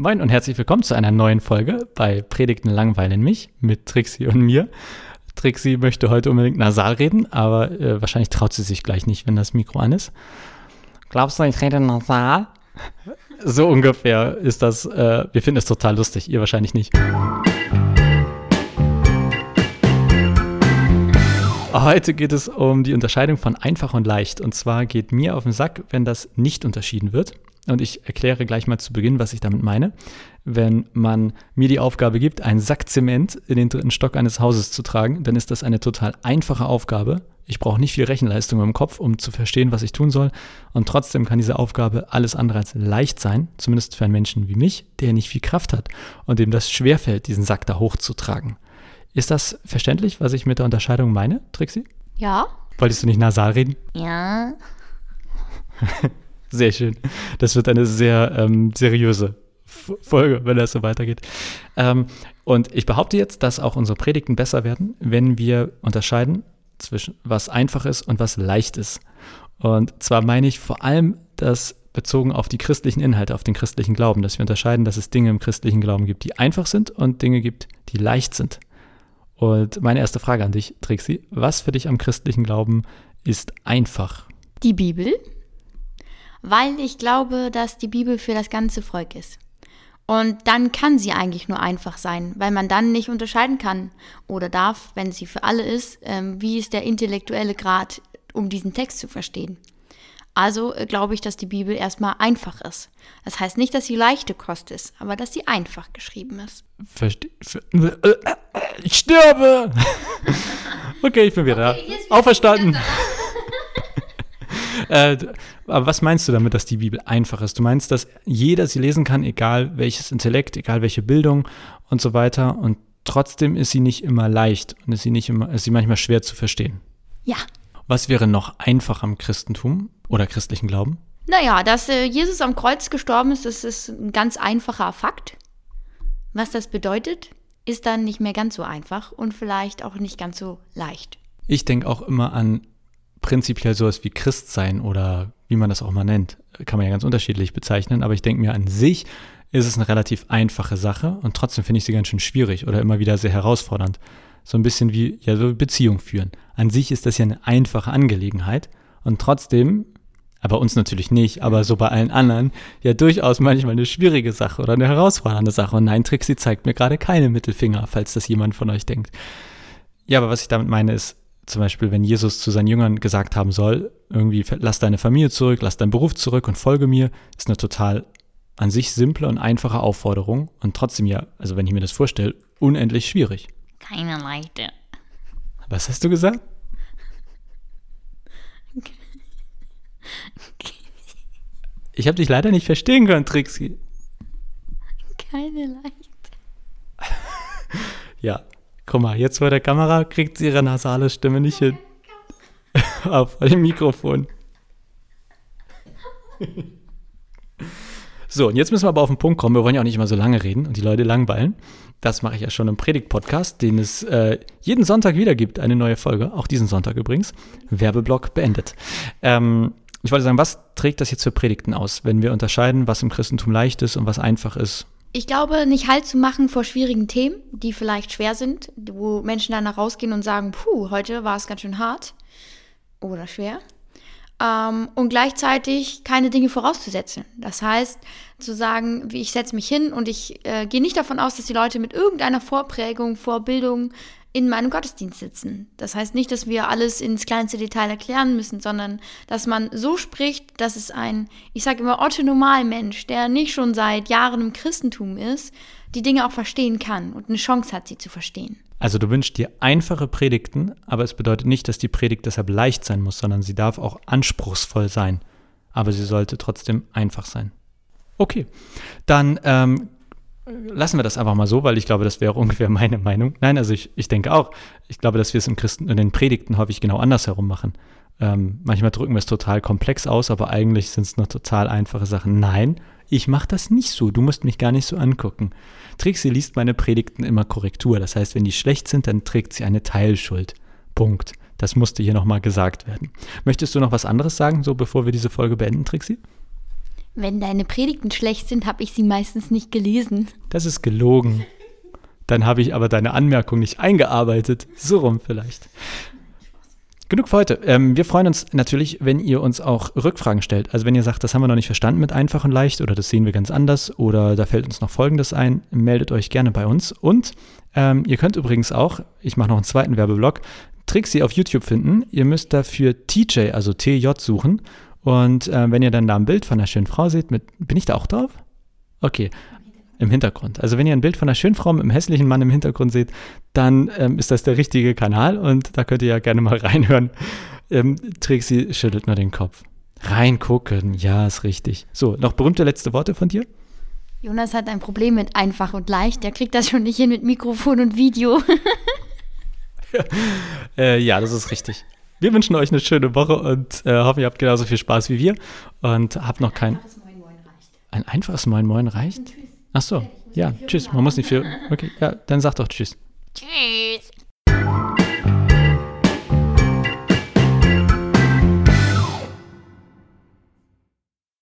Moin und herzlich willkommen zu einer neuen Folge bei Predigten langweilen mich mit Trixie und mir. Trixie möchte heute unbedingt nasal reden, aber äh, wahrscheinlich traut sie sich gleich nicht, wenn das Mikro an ist. Glaubst du, ich rede nasal? So ungefähr ist das. Äh, wir finden es total lustig, ihr wahrscheinlich nicht. Heute geht es um die Unterscheidung von einfach und leicht. Und zwar geht mir auf den Sack, wenn das nicht unterschieden wird. Und ich erkläre gleich mal zu Beginn, was ich damit meine. Wenn man mir die Aufgabe gibt, einen Sack Zement in den dritten Stock eines Hauses zu tragen, dann ist das eine total einfache Aufgabe. Ich brauche nicht viel Rechenleistung im Kopf, um zu verstehen, was ich tun soll. Und trotzdem kann diese Aufgabe alles andere als leicht sein, zumindest für einen Menschen wie mich, der nicht viel Kraft hat und dem das schwerfällt, diesen Sack da hochzutragen. Ist das verständlich, was ich mit der Unterscheidung meine, Trixie? Ja. Wolltest du nicht nasal reden? Ja. Sehr schön. Das wird eine sehr ähm, seriöse Folge, wenn das so weitergeht. Ähm, und ich behaupte jetzt, dass auch unsere Predigten besser werden, wenn wir unterscheiden zwischen was einfach ist und was leicht ist. Und zwar meine ich vor allem das bezogen auf die christlichen Inhalte, auf den christlichen Glauben, dass wir unterscheiden, dass es Dinge im christlichen Glauben gibt, die einfach sind und Dinge gibt, die leicht sind. Und meine erste Frage an dich, Trixie, was für dich am christlichen Glauben ist einfach? Die Bibel, weil ich glaube, dass die Bibel für das ganze Volk ist. Und dann kann sie eigentlich nur einfach sein, weil man dann nicht unterscheiden kann oder darf, wenn sie für alle ist, ähm, wie ist der intellektuelle Grad, um diesen Text zu verstehen. Also äh, glaube ich, dass die Bibel erstmal einfach ist. Das heißt nicht, dass sie leichte Kost ist, aber dass sie einfach geschrieben ist. Verste ich sterbe! okay, ich bin wieder okay, da. Auferstanden. äh, aber was meinst du damit, dass die Bibel einfach ist? Du meinst, dass jeder sie lesen kann, egal welches Intellekt, egal welche Bildung und so weiter. Und trotzdem ist sie nicht immer leicht und ist sie nicht immer, ist sie manchmal schwer zu verstehen. Ja, was wäre noch einfach am Christentum oder christlichen Glauben? Naja, dass äh, Jesus am Kreuz gestorben ist, das ist ein ganz einfacher Fakt. Was das bedeutet, ist dann nicht mehr ganz so einfach und vielleicht auch nicht ganz so leicht. Ich denke auch immer an prinzipiell sowas wie Christsein oder wie man das auch mal nennt. Kann man ja ganz unterschiedlich bezeichnen, aber ich denke mir an sich ist es eine relativ einfache Sache und trotzdem finde ich sie ganz schön schwierig oder immer wieder sehr herausfordernd so ein bisschen wie ja, so Beziehung führen. An sich ist das ja eine einfache Angelegenheit und trotzdem, aber uns natürlich nicht, aber so bei allen anderen, ja durchaus manchmal eine schwierige Sache oder eine herausfordernde Sache. Und nein, Trixie zeigt mir gerade keine Mittelfinger, falls das jemand von euch denkt. Ja, aber was ich damit meine ist, zum Beispiel, wenn Jesus zu seinen Jüngern gesagt haben soll, irgendwie lass deine Familie zurück, lass deinen Beruf zurück und folge mir, ist eine total an sich simple und einfache Aufforderung und trotzdem ja, also wenn ich mir das vorstelle, unendlich schwierig. Keine leichte. Was hast du gesagt? Ich habe dich leider nicht verstehen können, Trixie. Keine leichte. ja, guck mal, jetzt vor der Kamera kriegt sie ihre nasale Stimme nicht hin. Auf dem Mikrofon. so, und jetzt müssen wir aber auf den Punkt kommen. Wir wollen ja auch nicht immer so lange reden und die Leute langweilen. Das mache ich ja schon im Predigt-Podcast, den es äh, jeden Sonntag wieder gibt, eine neue Folge, auch diesen Sonntag übrigens. Werbeblock beendet. Ähm, ich wollte sagen, was trägt das jetzt für Predigten aus, wenn wir unterscheiden, was im Christentum leicht ist und was einfach ist? Ich glaube, nicht Halt zu machen vor schwierigen Themen, die vielleicht schwer sind, wo Menschen danach rausgehen und sagen, puh, heute war es ganz schön hart oder schwer ähm, und gleichzeitig keine Dinge vorauszusetzen. Das heißt, zu sagen, wie ich setze mich hin und ich äh, gehe nicht davon aus, dass die Leute mit irgendeiner Vorprägung, Vorbildung in meinem Gottesdienst sitzen. Das heißt nicht, dass wir alles ins kleinste Detail erklären müssen, sondern dass man so spricht, dass es ein, ich sage immer, Otto-Normalmensch, der nicht schon seit Jahren im Christentum ist, die Dinge auch verstehen kann und eine Chance hat, sie zu verstehen. Also du wünschst dir einfache Predigten, aber es bedeutet nicht, dass die Predigt deshalb leicht sein muss, sondern sie darf auch anspruchsvoll sein. Aber sie sollte trotzdem einfach sein. Okay, dann ähm, lassen wir das einfach mal so, weil ich glaube, das wäre ungefähr meine Meinung. Nein, also ich, ich denke auch, ich glaube, dass wir es im Christen, in den Predigten häufig genau andersherum machen. Ähm, manchmal drücken wir es total komplex aus, aber eigentlich sind es nur total einfache Sachen. Nein, ich mache das nicht so. Du musst mich gar nicht so angucken. Trixie liest meine Predigten immer Korrektur. Das heißt, wenn die schlecht sind, dann trägt sie eine Teilschuld. Punkt. Das musste hier nochmal gesagt werden. Möchtest du noch was anderes sagen, so bevor wir diese Folge beenden, Trixie? Wenn deine Predigten schlecht sind, habe ich sie meistens nicht gelesen. Das ist gelogen. Dann habe ich aber deine Anmerkung nicht eingearbeitet. So rum vielleicht. Genug für heute. Ähm, wir freuen uns natürlich, wenn ihr uns auch Rückfragen stellt. Also wenn ihr sagt, das haben wir noch nicht verstanden mit einfach und leicht oder das sehen wir ganz anders oder da fällt uns noch Folgendes ein, meldet euch gerne bei uns. Und ähm, ihr könnt übrigens auch, ich mache noch einen zweiten Werbeblock, Trixie auf YouTube finden. Ihr müsst dafür TJ, also TJ suchen. Und äh, wenn ihr dann da ein Bild von einer schönen Frau seht, mit, bin ich da auch drauf? Okay, im Hintergrund. Also wenn ihr ein Bild von einer schönen Frau mit einem hässlichen Mann im Hintergrund seht, dann ähm, ist das der richtige Kanal und da könnt ihr ja gerne mal reinhören. Ähm, Trixie schüttelt nur den Kopf. Reingucken, ja, ist richtig. So, noch berühmte letzte Worte von dir? Jonas hat ein Problem mit einfach und leicht. Der kriegt das schon nicht hin mit Mikrofon und Video. äh, ja, das ist richtig. Wir wünschen euch eine schöne Woche und äh, hoffen, ihr habt genauso viel Spaß wie wir und habt noch kein. Ein einfaches Moin Moin reicht? Ach so, ja, tschüss. Man muss nicht viel. Okay, ja, dann sag doch Tschüss. Tschüss.